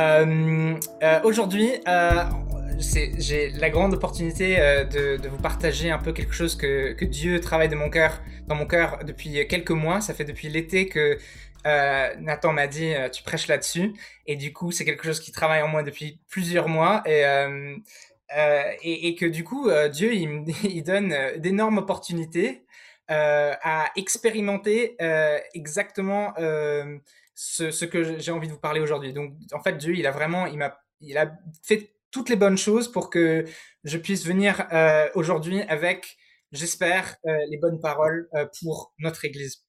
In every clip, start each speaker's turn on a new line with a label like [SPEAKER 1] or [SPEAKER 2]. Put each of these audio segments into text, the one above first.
[SPEAKER 1] Euh, euh, Aujourd'hui, euh, j'ai la grande opportunité de, vous partager un peu quelque chose que, Dieu travaille de mon cœur, dans mon cœur depuis quelques mois. Ça fait depuis l'été que Nathan m'a dit tu prêches là-dessus, et du coup c'est quelque chose qui travaille en moi depuis plusieurs mois et que du coup Dieu il, il donne d'énormes opportunités à expérimenter exactement ce, que j'ai envie de vous parler aujourd'hui. Donc, en fait, Dieu, il a vraiment, il m'a, il a fait toutes les bonnes choses pour que je puisse venir euh, aujourd'hui avec, j'espère, euh, les bonnes paroles euh, pour notre Église.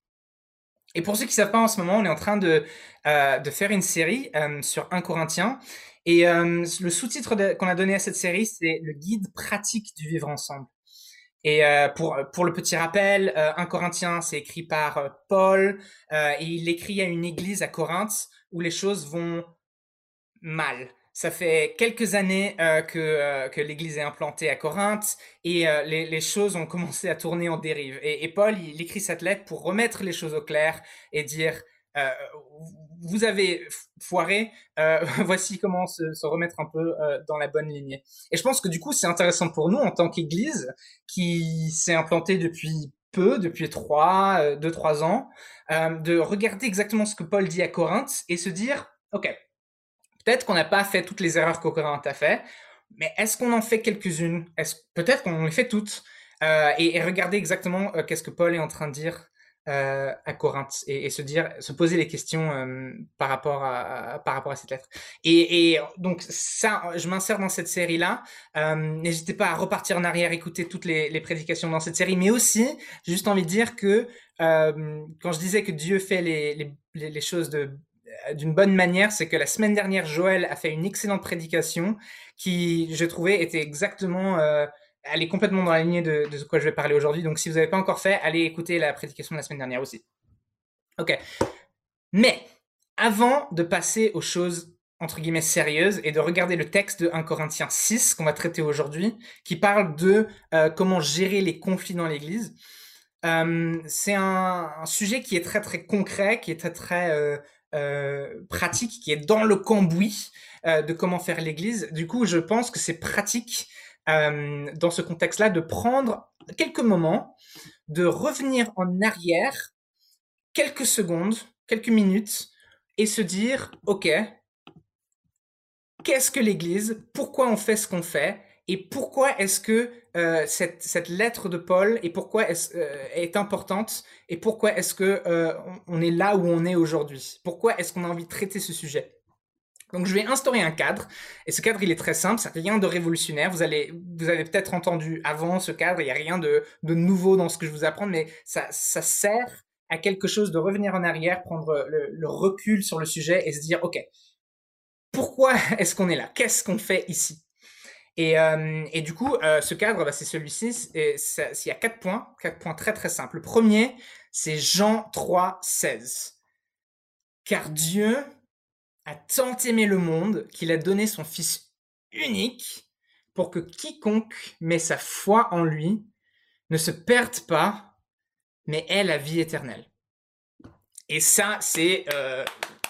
[SPEAKER 1] Et pour ceux qui savent pas, en ce moment, on est en train de, de faire une série sur 1 Corinthien. Et le sous-titre qu'on a donné à cette série, c'est le guide pratique du vivre ensemble. Et euh, pour, pour le petit rappel, euh, 1 Corinthiens, c'est écrit par euh, Paul, euh, et il écrit à une église à Corinthe où les choses vont mal. Ça fait quelques années euh, que, que l'église est implantée à Corinthe et les, les choses ont commencé à tourner en dérive. Et, et Paul, il écrit cette lettre pour remettre les choses au clair et dire, euh, vous avez foiré, euh, voici comment se, remettre un peu euh, dans la bonne lignée. Et je pense que du coup, c'est intéressant pour nous en tant qu'église qui s'est implantée depuis peu, depuis trois, deux, trois ans, de regarder exactement ce que Paul dit à Corinthe et se dire, OK, peut-être qu'on n'a pas fait toutes les erreurs que Corinthe a fait, mais est-ce qu'on en fait quelques-unes? Peut-être qu'on les fait toutes. Et, et regarder exactement qu'est-ce que Paul est en train de dire euh, à Corinthe et, se dire, se poser les questions euh, par rapport à, cette lettre. Et, donc ça, je m'insère dans cette série-là. Euh, N'hésitez pas à repartir en arrière, écouter toutes les, prédications dans cette série, mais aussi, juste envie de dire que quand je disais que Dieu fait les, choses d'une bonne manière, c'est que la semaine dernière, Joël a fait une excellente prédication qui, je trouvais, était exactement, elle est complètement dans la lignée de, ce quoi je vais parler aujourd'hui. Donc, si vous n'avez pas encore fait, allez écouter la prédication de la semaine dernière aussi. Ok. Mais, avant de passer aux choses entre guillemets sérieuses et de regarder le texte de 1 Corinthiens 6 qu'on va traiter aujourd'hui, qui parle de euh, comment gérer les conflits dans l'Église. Euh, c'est un, sujet qui est très très concret, qui est très très euh, pratique, qui est dans le cambouis de comment faire l'Église. Du coup, je pense que c'est pratique euh, dans ce contexte-là de prendre quelques moments, de revenir en arrière quelques secondes, quelques minutes, et se dire, OK, qu'est-ce que l'Église Pourquoi on fait ce qu'on fait Et pourquoi est-ce que euh, cette, lettre de Paul et pourquoi est, euh, est importante Et pourquoi est-ce que euh, on est là où on est aujourd'hui? Pourquoi est-ce qu'on a envie de traiter ce sujet? Donc je vais instaurer un cadre et ce cadre il est très simple, c'est rien de révolutionnaire. Vous allez vous avez peut-être entendu avant ce cadre, il n'y a rien de, de nouveau dans ce que je vous apprends, mais ça, ça sert à quelque chose de revenir en arrière, prendre le, recul sur le sujet et se dire ok pourquoi est-ce qu'on est là? Qu'est-ce qu'on fait ici? Et, euh, et du coup, euh, ce cadre, bah, c'est celui-ci. Il y a quatre points, quatre points très très simples. Le premier, c'est Jean 3, 16. Car Dieu a tant aimé le monde qu'il a donné son Fils unique pour que quiconque met sa foi en lui ne se perde pas, mais ait la vie éternelle. Et ça, c'est euh,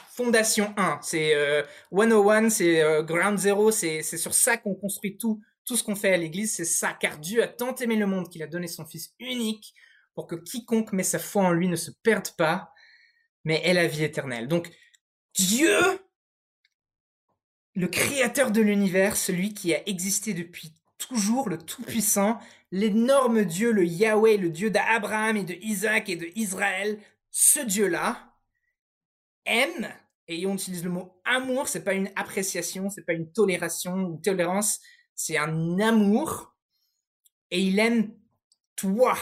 [SPEAKER 1] fondation 1, c'est euh, 101, c'est euh, ground zero, c'est c'est sur ça qu'on construit tout, tout ce qu'on fait à l'église, c'est ça, car Dieu a tant aimé le monde qu'il a donné son Fils unique pour que quiconque met sa foi en lui ne se perde pas, mais ait la vie éternelle. Donc, Dieu, le créateur de l'univers, celui qui a existé depuis toujours, le Tout-Puissant, l'énorme Dieu, le Yahweh, le Dieu d'Abraham et de Isaac et de Israël, ce Dieu-là aime, et on utilise le mot amour, c'est pas une appréciation, c'est pas une tolération ou tolérance, c'est un amour, et il aime toi,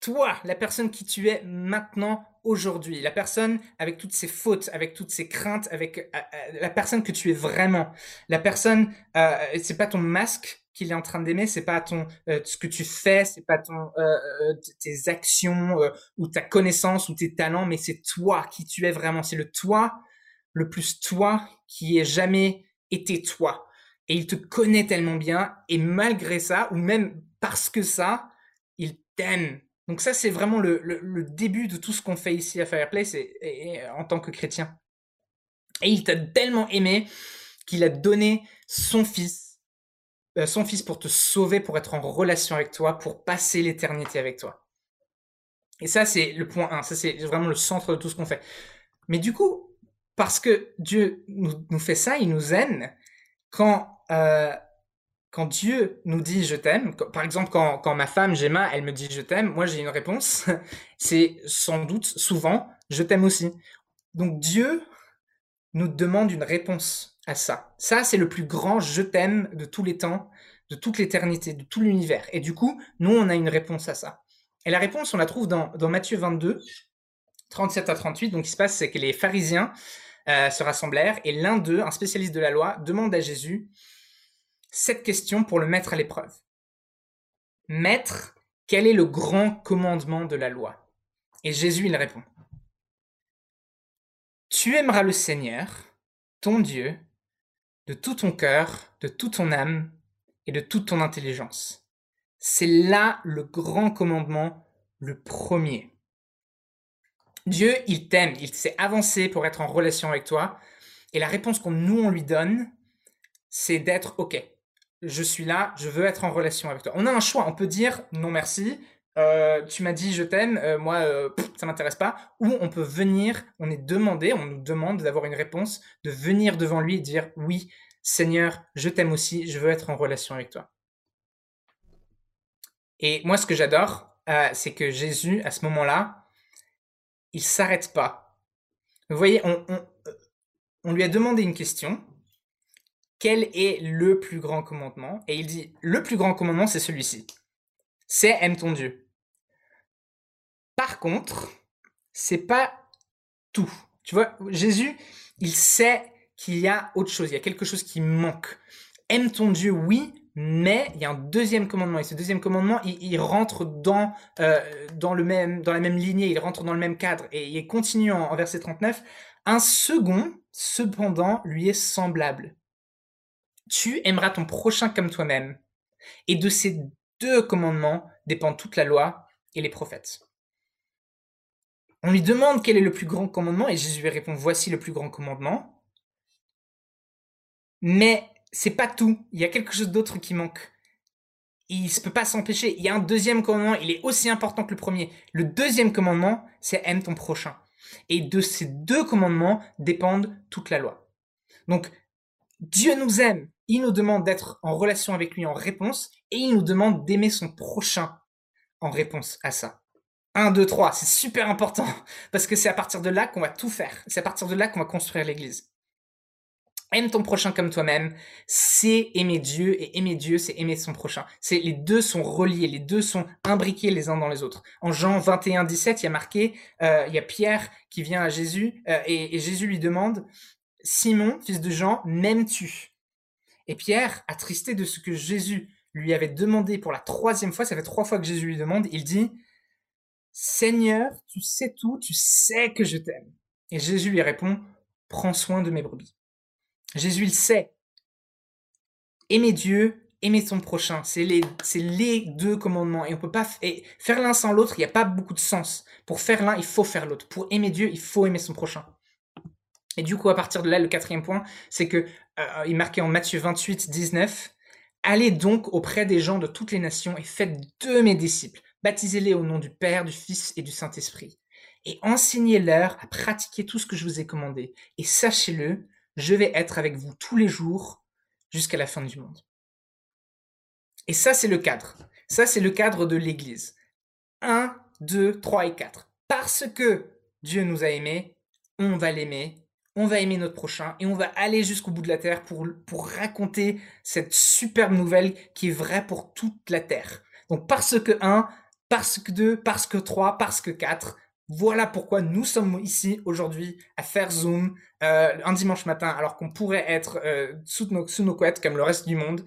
[SPEAKER 1] toi, la personne qui tu es maintenant, aujourd'hui, la personne avec toutes ses fautes, avec toutes ses craintes, avec euh, euh, la personne que tu es vraiment, la personne, euh, c'est pas ton masque qu'il est en train d'aimer, c'est pas ton ce que tu fais, c'est pas ton tes actions ou ta connaissance ou tes talents, mais c'est toi qui tu es vraiment, c'est le toi le plus toi qui ait jamais été toi. Et il te connaît tellement bien, et malgré ça, ou même parce que ça, il t'aime. Donc ça, c'est vraiment le, début de tout ce qu'on fait ici à Fireplace et, et en tant que chrétien. Et il t'a tellement aimé qu'il a donné son fils, euh, son fils pour te sauver, pour être en relation avec toi, pour passer l'éternité avec toi. Et ça, c'est le point 1. Ça, c'est vraiment le centre de tout ce qu'on fait. Mais du coup, parce que Dieu nous, fait ça, il nous aime, quand, euh, quand Dieu nous dit je t'aime, par exemple, quand, quand ma femme Gemma, elle me dit je t'aime, moi j'ai une réponse, c'est sans doute souvent je t'aime aussi. Donc Dieu nous demande une réponse à ça. Ça, c'est le plus grand je t'aime de tous les temps, de toute l'éternité, de tout l'univers. Et du coup, nous, on a une réponse à ça. Et la réponse, on la trouve dans, dans Matthieu 22, 37 à 38. Donc, ce qui se passe, c'est que les pharisiens euh, se rassemblèrent et l'un d'eux, un spécialiste de la loi, demande à Jésus cette question pour le mettre à l'épreuve. Maître, quel est le grand commandement de la loi? Et Jésus, il répond. Tu aimeras le Seigneur, ton Dieu, de tout ton cœur, de toute ton âme et de toute ton intelligence. C'est là le grand commandement, le premier. Dieu, il t'aime, il s'est avancé pour être en relation avec toi. Et la réponse qu'on nous, on lui donne, c'est d'être OK. Je suis là, je veux être en relation avec toi. On a un choix, on peut dire non merci, euh, tu m'as dit je t'aime, euh, moi euh, ça m'intéresse pas. Ou on peut venir, on est demandé, on nous demande d'avoir une réponse, de venir devant lui et dire oui, Seigneur, je t'aime aussi, je veux être en relation avec toi. Et moi, ce que j'adore, c'est que Jésus, à ce moment-là, il s'arrête pas. Vous voyez, on, lui a demandé une question. Quel est le plus grand commandement? Et il dit, le plus grand commandement, c'est celui-ci. C'est aime ton Dieu. Par contre, c'est pas tout. Tu vois, Jésus, il sait qu'il y a autre chose, il y a quelque chose qui manque. Aime ton Dieu, oui, mais il y a un deuxième commandement et ce deuxième commandement il, rentre dans euh, dans le même dans la même lignée il rentre dans le même cadre et il continue en, en verset 39 un second cependant lui est semblable tu aimeras ton prochain comme toi-même et de ces deux commandements dépend toute la loi et les prophètes on lui demande quel est le plus grand commandement et Jésus lui répond voici le plus grand commandement mais c'est pas tout. Il y a quelque chose d'autre qui manque. Il ne peut pas s'empêcher. Il y a un deuxième commandement, il est aussi important que le premier. Le deuxième commandement, c'est aime ton prochain. Et de ces deux commandements dépendent toute la loi. Donc, Dieu nous aime. Il nous demande d'être en relation avec lui en réponse et il nous demande d'aimer son prochain en réponse à ça. 1, 2, 3, c'est super important parce que c'est à partir de là qu'on va tout faire. C'est à partir de là qu'on va construire l'Église. Aime ton prochain comme toi-même, c'est aimer Dieu et aimer Dieu, c'est aimer son prochain. C'est les deux sont reliés, les deux sont imbriqués les uns dans les autres. En Jean 21 17, il y a marqué, euh, il y a Pierre qui vient à Jésus euh, et, et, Jésus lui demande Simon, fils de Jean, m'aimes-tu? Et Pierre, attristé de ce que Jésus lui avait demandé pour la troisième fois, ça fait trois fois que Jésus lui demande, il dit Seigneur, tu sais tout, tu sais que je t'aime. Et Jésus lui répond Prends soin de mes brebis. Jésus le sait. Aimer Dieu, aimer son prochain, c'est les, deux commandements. Et on peut pas faire l'un sans l'autre, il n'y a pas beaucoup de sens. Pour faire l'un, il faut faire l'autre. Pour aimer Dieu, il faut aimer son prochain. Et du coup, à partir de là, le quatrième point, c'est que euh, il marqué en Matthieu 28, 19. Allez donc auprès des gens de toutes les nations et faites de mes disciples. Baptisez-les au nom du Père, du Fils et du Saint-Esprit. Et enseignez-leur à pratiquer tout ce que je vous ai commandé. Et sachez-le, je vais être avec vous tous les jours jusqu'à la fin du monde. Et ça, c'est le cadre. Ça, c'est le cadre de l'Église. 1, 2, 3 et 4. Parce que Dieu nous a aimés, on va l'aimer, on va aimer notre prochain et on va aller jusqu'au bout de la terre pour, pour raconter cette superbe nouvelle qui est vraie pour toute la terre. Donc parce que 1, parce que 2, parce que 3, parce que 4, voilà pourquoi nous sommes ici aujourd'hui à faire Zoom euh, un dimanche matin alors qu'on pourrait être euh, sous, nos, sous nos couettes comme le reste du monde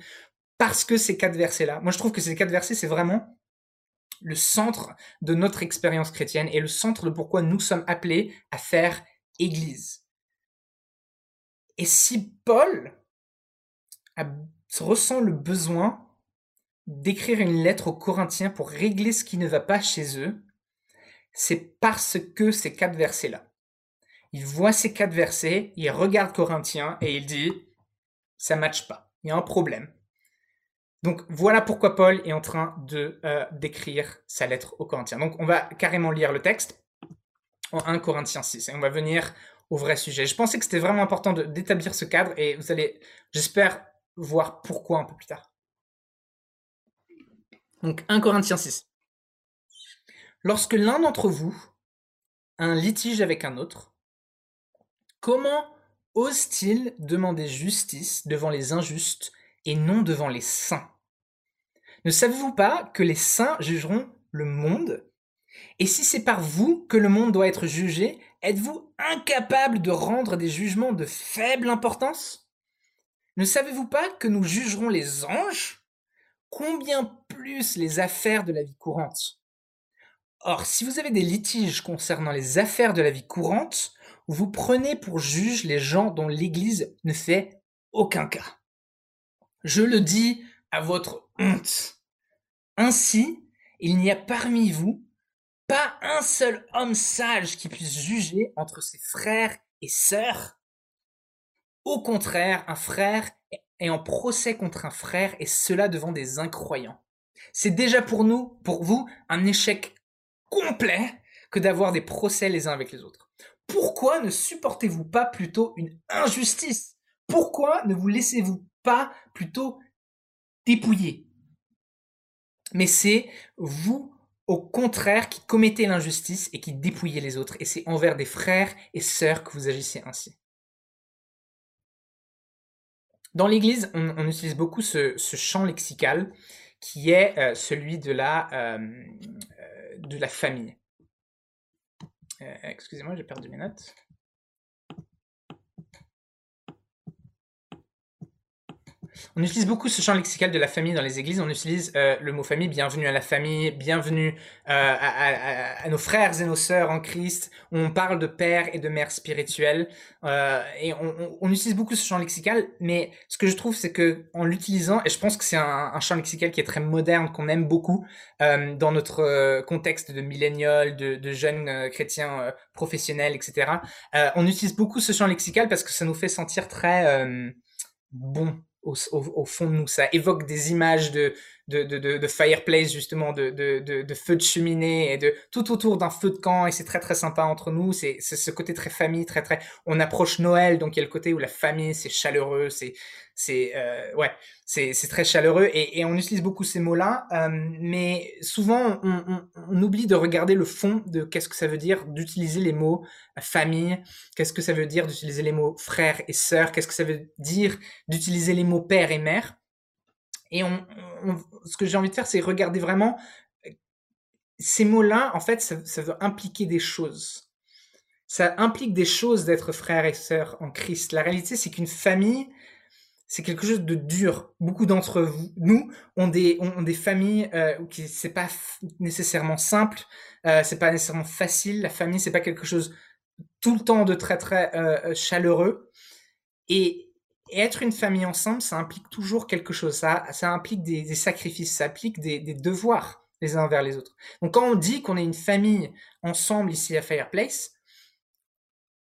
[SPEAKER 1] parce que ces quatre versets-là, moi je trouve que ces quatre versets c'est vraiment le centre de notre expérience chrétienne et le centre de pourquoi nous sommes appelés à faire Église. Et si Paul ressent le besoin d'écrire une lettre aux Corinthiens pour régler ce qui ne va pas chez eux, c'est parce que ces quatre versets-là. il voit ces quatre versets, il regarde Corinthiens et il dit ça matche pas, il y a un problème. Donc voilà pourquoi Paul est en train de euh, d'écrire sa lettre aux Corinthiens. Donc on va carrément lire le texte en 1 Corinthiens 6 et on va venir au vrai sujet. Je pensais que c'était vraiment important d'établir ce cadre et vous allez, j'espère, voir pourquoi un peu plus tard. Donc 1 Corinthiens 6. Lorsque l'un d'entre vous a un litige avec un autre, comment ose-t-il demander justice devant les injustes et non devant les saints? Ne savez-vous pas que les saints jugeront le monde? Et si c'est par vous que le monde doit être jugé, êtes-vous incapable de rendre des jugements de faible importance? Ne savez-vous pas que nous jugerons les anges? Combien plus les affaires de la vie courante? Or, si vous avez des litiges concernant les affaires de la vie courante, vous prenez pour juge les gens dont l'Église ne fait aucun cas. Je le dis à votre honte. Ainsi, il n'y a parmi vous pas un seul homme sage qui puisse juger entre ses frères et sœurs. Au contraire, un frère est en procès contre un frère et cela devant des incroyants. C'est déjà pour nous, pour vous, un échec complet que d'avoir des procès les uns avec les autres. Pourquoi ne supportez-vous pas plutôt une injustice? Pourquoi ne vous laissez-vous pas plutôt dépouiller? Mais c'est vous, au contraire, qui commettez l'injustice et qui dépouillez les autres. Et c'est envers des frères et sœurs que vous agissez ainsi. Dans l'Église, on, utilise beaucoup ce, champ lexical qui est euh, celui de la, euh, euh, de la famille. Excusez-moi, j'ai perdu mes notes. On utilise beaucoup ce champ lexical de la famille dans les églises. On utilise euh, le mot famille, bienvenue à la famille, bienvenue euh, à, nos frères et nos sœurs en Christ. On parle de père et de mère spirituelle. Euh, et on, utilise beaucoup ce champ lexical. Mais ce que je trouve, c'est que en l'utilisant, et je pense que c'est un, champ lexical qui est très moderne, qu'on aime beaucoup dans notre contexte de millénial, de, de, jeunes chrétiens professionnels, etc. on utilise beaucoup ce champ lexical parce que ça nous fait sentir très bon au, fond de nous. Ça évoque des images de, de, de, de fireplace, justement, de, de, de, feu de cheminée et de tout autour d'un feu de camp. Et c'est très, très sympa entre nous. C'est ce côté très famille, très, très. On approche Noël, donc il y a le côté où la famille, c'est chaleureux, c'est c'est euh, ouais, c'est très chaleureux et, et, on utilise beaucoup ces mots-là, euh, mais souvent on, on, oublie de regarder le fond de qu'est-ce que ça veut dire d'utiliser les mots famille, qu'est-ce que ça veut dire d'utiliser les mots frère et sœur, qu'est-ce que ça veut dire d'utiliser les mots père et mère. Et on, ce que j'ai envie de faire, c'est regarder vraiment ces mots-là. En fait, ça, veut impliquer des choses. Ça implique des choses d'être frère et sœur en Christ. La réalité, c'est qu'une famille, c'est quelque chose de dur. Beaucoup d'entre vous, nous, ont des, ont, des familles euh, qui c'est pas nécessairement simple, euh, c'est pas nécessairement facile. La famille, c'est pas quelque chose tout le temps de très très euh, chaleureux. Et, être une famille ensemble, ça implique toujours quelque chose. Ça, ça implique des, sacrifices, ça implique des, devoirs les uns envers les autres. Donc quand on dit qu'on est une famille ensemble ici à Fireplace,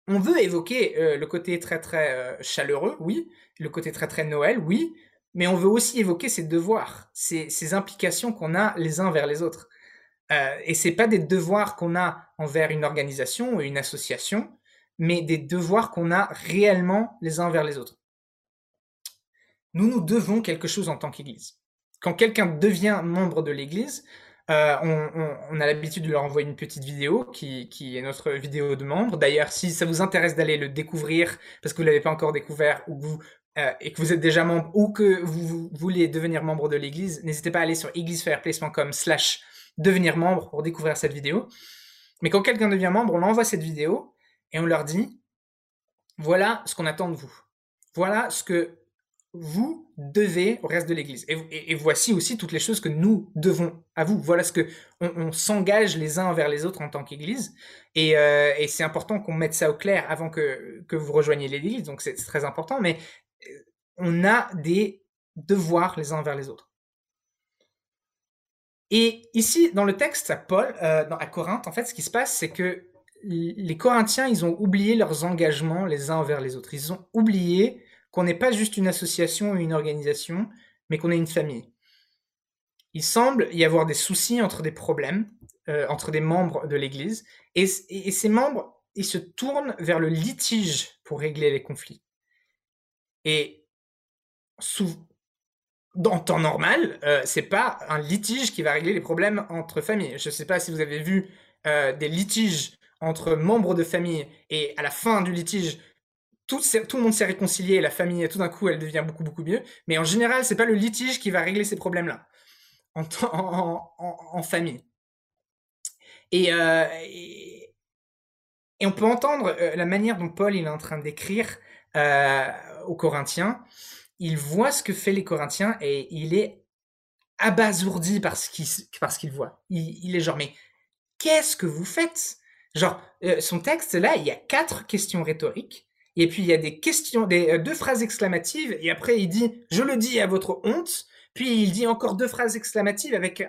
[SPEAKER 1] on veut évoquer euh, le côté très très euh, chaleureux, oui, le côté très très Noël, oui, mais on veut aussi évoquer ces devoirs, ces, implications qu'on a les uns vers les autres. Euh, et c'est pas des devoirs qu'on a envers une organisation ou une association, mais des devoirs qu'on a réellement les uns envers les autres. Nous nous devons quelque chose en tant qu'Église. Quand quelqu'un devient membre de l'Église, euh, on, a l'habitude de leur envoyer une petite vidéo qui, est notre vidéo de membre. D'ailleurs, si ça vous intéresse d'aller le découvrir parce que vous l'avez pas encore découvert ou vous euh, et que vous êtes déjà membre ou que vous, voulez devenir membre de l'Église, n'hésitez pas à aller sur églisefireplace.com slash devenir membre pour découvrir cette vidéo. Mais quand quelqu'un devient membre, on envoie cette vidéo et on leur dit voilà ce qu'on attend de vous. Voilà ce que vous devez au reste de l'Église. Et, voici aussi toutes les choses que nous devons à vous. Voilà ce que on, s'engage les uns envers les autres en tant qu'Église. Euh, et, c'est important qu'on mette ça au clair avant que, que vous rejoigniez l'Église. Donc c'est très important. Mais euh, on a des devoirs les uns envers les autres. Et ici, dans le texte à Paul, euh, à Corinthe, en fait, ce qui se passe, c'est que les Corinthiens, ils ont oublié leurs engagements les uns envers les autres. Ils ont oublié qu'on n'est pas juste une association ou une organisation, mais qu'on est une famille. Il semble y avoir des soucis entre des problèmes, euh, entre des membres de l'Église, et, ces membres, ils se tournent vers le litige pour régler les conflits. Et sous, dans temps normal, euh, c'est pas un litige qui va régler les problèmes entre familles. Je ne sais pas si vous avez vu euh, des litiges entre membres de famille et à la fin du litige, tout, tout le monde s'est réconcilié, la famille, tout d'un coup, elle devient beaucoup, beaucoup mieux. Mais en général, c'est pas le litige qui va régler ces problèmes-là en, en, famille. Euh, et, et, on peut entendre euh, la manière dont Paul il est en train d'écrire euh, aux Corinthiens. Il voit ce que fait les Corinthiens et il est abasourdi par ce qu'il voit. Il, il, est genre, mais qu'est-ce que vous faites? Genre, son texte, là, il y a quatre questions rhétoriques. Et puis, il y a des questions, des, deux phrases exclamatives. Et après, il dit, je le dis à votre honte. Puis, il dit encore deux phrases exclamatives avec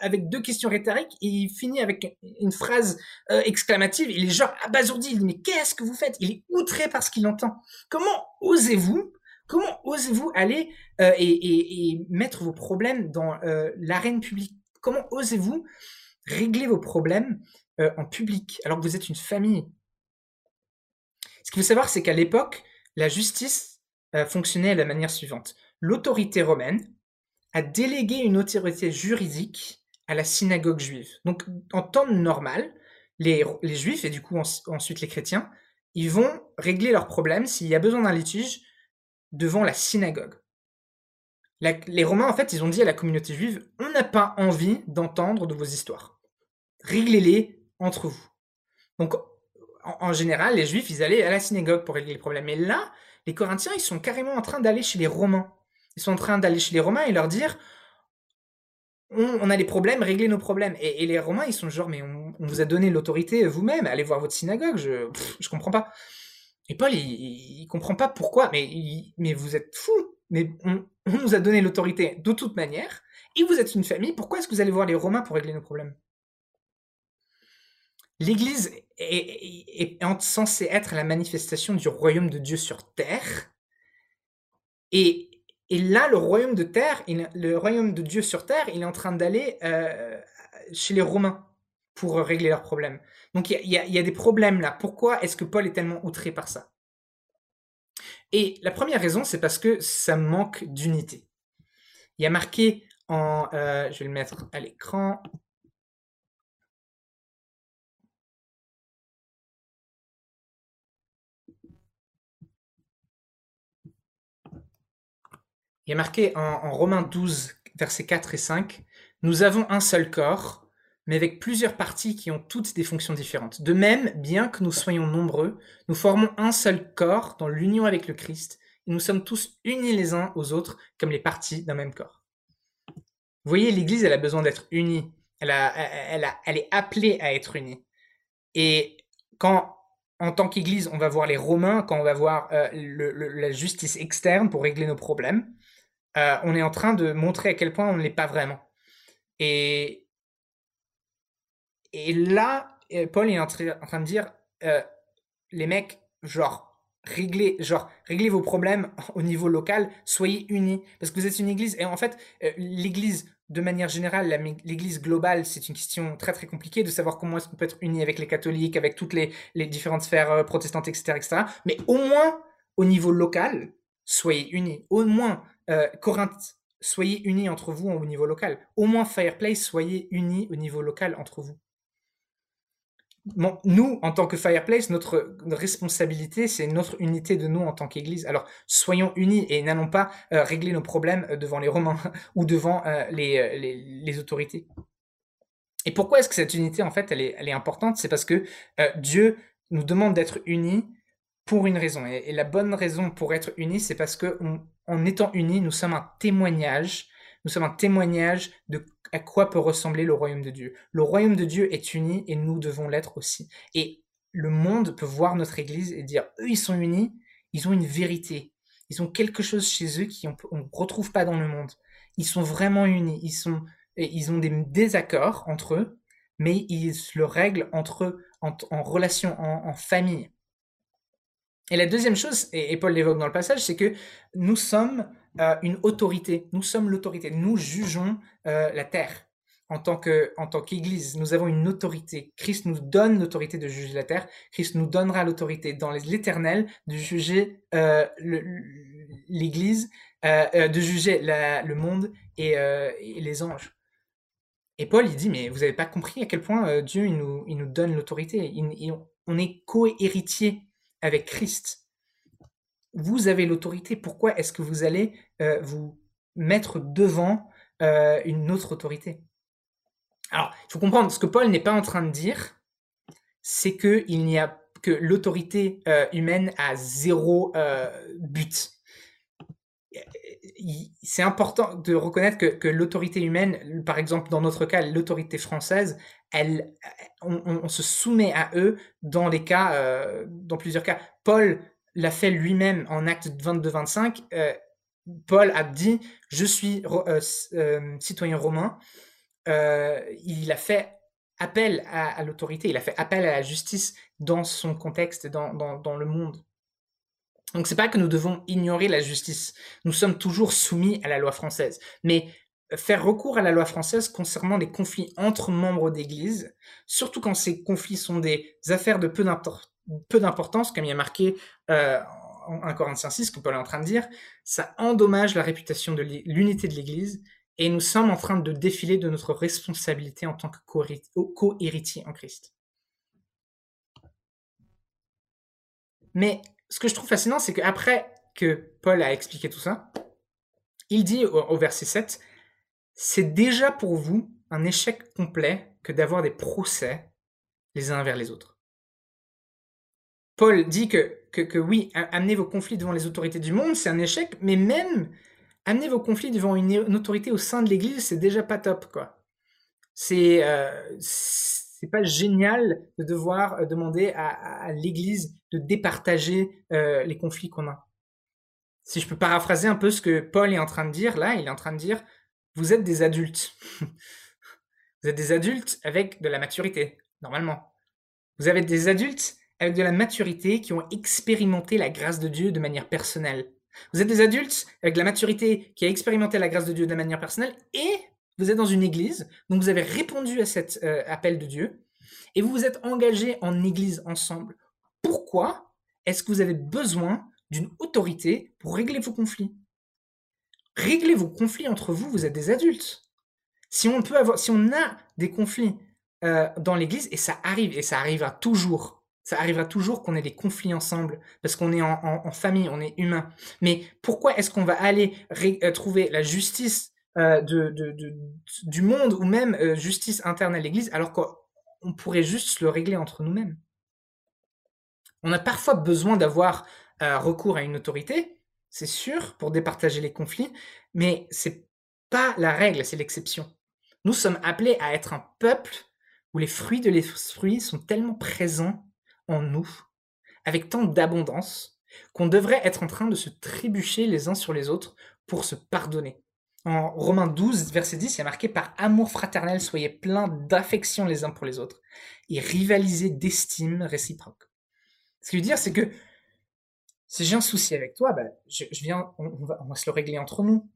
[SPEAKER 1] avec deux questions rhétoriques et il finit avec une phrase euh, exclamative. Il est genre abasourdi. Il dit mais qu'est-ce que vous faites? Il est outré par ce qu'il entend. Comment osez-vous Comment osez-vous aller euh, et, mettre vos problèmes dans euh, l'arène publique? Comment osez-vous régler vos problèmes en public? Alors que vous êtes une famille Ce qu'il faut savoir, c'est qu'à l'époque, la justice fonctionnait de la manière suivante. L'autorité romaine a délégué une autorité juridique à la synagogue juive. Donc, en temps normal, les, juifs et du coup ensuite les chrétiens, ils vont régler leurs problèmes s'il y a besoin d'un litige devant la synagogue. les Romains, en fait, ils ont dit à la communauté juive, on n'a pas envie d'entendre de vos histoires. Réglez-les entre vous. Donc, en, général, les Juifs, ils allaient à la synagogue pour régler les problèmes. Mais là, les Corinthiens, ils sont carrément en train d'aller chez les Romains. Ils sont en train d'aller chez les Romains et leur dire, on, a des problèmes, réglez nos problèmes. Et, les Romains, ils sont genre, mais on, vous a donné l'autorité vous-même, allez voir votre synagogue, je, je comprends pas. Et Paul, il, il, comprend pas pourquoi, mais, mais vous êtes fou. Mais on, nous a donné l'autorité de toute manière, et vous êtes une famille, pourquoi est-ce que vous allez voir les Romains pour régler nos problèmes? L'Église est, censée être la manifestation du royaume de Dieu sur terre, et là, le royaume de terre, le royaume de Dieu sur terre, il est en train d'aller euh, chez les Romains pour régler leurs problèmes. Donc il y, y a, des problèmes là. Pourquoi est-ce que Paul est tellement outré par ça? Et la première raison, c'est parce que ça manque d'unité. Il y a marqué en, euh, je vais le mettre à l'écran, Il est marqué en, Romains 12, versets 4 et 5, Nous avons un seul corps, mais avec plusieurs parties qui ont toutes des fonctions différentes. De même, bien que nous soyons nombreux, nous formons un seul corps dans l'union avec le Christ, et nous sommes tous unis les uns aux autres comme les parties d'un même corps. Vous voyez, l'Église, elle a besoin d'être unie. Elle, elle, elle est appelée à être unie. Et quand, en tant qu'Église, on va voir les Romains, quand on va voir euh, la justice externe pour régler nos problèmes, euh, on est en train de montrer à quel point on ne l'est pas vraiment. Et, et là, euh, Paul est en, train de dire, euh, les mecs, genre, réglez, genre, vos problèmes au niveau local, soyez unis, parce que vous êtes une église. Et en fait, l'église, de manière générale, l'église globale, c'est une question très très compliquée de savoir comment est-ce qu'on peut être uni avec les catholiques, avec toutes les, les différentes sphères protestantes, etc., etc. Mais au moins, au niveau local, soyez unis. Au moins, euh, Corinthe, soyez unis entre vous au niveau local. Au moins Fireplace, soyez unis au niveau local entre vous. nous, en tant que Fireplace, notre responsabilité, c'est notre unité de nous en tant qu'Église. Alors, soyons unis et n'allons pas euh, régler nos problèmes euh, devant les Romains ou devant les, autorités. Et pourquoi est-ce que cette unité, en fait, elle est importante? C'est parce que Dieu nous demande d'être unis pour une raison. Et, la bonne raison pour être unis, c'est parce que en étant unis, nous sommes un témoignage. Nous sommes un témoignage de à quoi peut ressembler le royaume de Dieu. Le royaume de Dieu est uni et nous devons l'être aussi. Et le monde peut voir notre Église et dire, eux, ils sont unis, ils ont une vérité. Ils ont quelque chose chez eux qu'on ne retrouve pas dans le monde. Ils sont vraiment unis. Ils, sont, ils ont des désaccords entre eux, mais ils le règlent entre eux en, relation, en, famille. Et la deuxième chose, et, Paul l'évoque dans le passage, c'est que nous sommes euh, une autorité, nous sommes l'autorité, nous jugeons euh, la terre en tant que en tant qu'Église. Nous avons une autorité. Christ nous donne l'autorité de juger la terre. Christ nous donnera l'autorité dans l'Éternel de juger euh, l'Église, de juger le monde et, les anges. Et Paul, il dit, mais vous n'avez pas compris à quel point Dieu il nous, il nous donne l'autorité. on est co-héritier avec Christ. Vous avez l'autorité. Pourquoi est-ce que vous allez euh, vous mettre devant euh, une autre autorité? Alors, il faut comprendre, ce que Paul n'est pas en train de dire, c'est que il n'y a que l'autorité euh, humaine a zéro but. C'est important de reconnaître que, l'autorité humaine, par exemple dans notre cas l'autorité française, elle, on, se soumet à eux dans les cas, dans plusieurs cas. Paul l'a fait lui-même en acte 22-25. Euh, Paul a dit Je suis euh, euh, citoyen romain. il a fait appel à, l'autorité, il a fait appel à la justice dans son contexte, dans, le monde. Donc c'est pas que nous devons ignorer la justice. Nous sommes toujours soumis à la loi française. Mais faire recours à la loi française concernant les conflits entre membres d'Église, surtout quand ces conflits sont des affaires de peu d'importance, peu d'importance, comme il y a marqué euh, en 1 Corinthiens 6, que Paul est en train de dire, ça endommage la réputation de l'unité de l'Église et nous sommes en train de défiler de notre responsabilité en tant que co-héritier en Christ. Mais ce que je trouve fascinant, c'est qu'après que Paul a expliqué tout ça, il dit au verset 7, c'est déjà pour vous un échec complet que d'avoir des procès les uns vers les autres. Paul dit que, que, oui, amener vos conflits devant les autorités du monde, c'est un échec, mais même amener vos conflits devant une, autorité au sein de l'Église, c'est déjà pas top, quoi. C'est euh, c'est pas génial de devoir euh, demander à, l'Église de départager euh, les conflits qu'on a. Si je peux paraphraser un peu ce que Paul est en train de dire, là, il est en train de dire, vous êtes des adultes. vous êtes des adultes avec de la maturité, normalement. Vous avez des adultes avec de la maturité, qui ont expérimenté la grâce de Dieu de manière personnelle. Vous êtes des adultes avec de la maturité qui a expérimenté la grâce de Dieu de manière personnelle et vous êtes dans une église, donc vous avez répondu à cet euh, appel de Dieu et vous vous êtes engagés en église ensemble. Pourquoi est-ce que vous avez besoin d'une autorité pour régler vos conflits? Régler vos conflits entre vous, vous êtes des adultes. Si on peut avoir, si on a des conflits euh, dans l'église, et ça arrive, et ça arrivera toujours, ça arrivera toujours qu'on ait des conflits ensemble, parce qu'on est en, famille, on est humain. Mais pourquoi est-ce qu'on va aller euh, trouver la justice euh, du monde, ou même euh, justice interne à l'Église, alors qu'on pourrait juste le régler entre nous-mêmes On a parfois besoin d'avoir recours à une autorité, c'est sûr, pour départager les conflits, mais c'est pas la règle, c'est l'exception. Nous sommes appelés à être un peuple où les fruits de l'esprit sont tellement présents en nous, avec tant d'abondance, qu'on devrait être en train de se trébucher les uns sur les autres pour se pardonner. En Romains 12, verset 10, il y a marqué par amour fraternel, soyez pleins d'affection les uns pour les autres et rivalisez d'estime réciproque. Ce qu'il veut dire, c'est que si j'ai un souci avec toi, bah, je, viens, on, va, se le régler entre nous.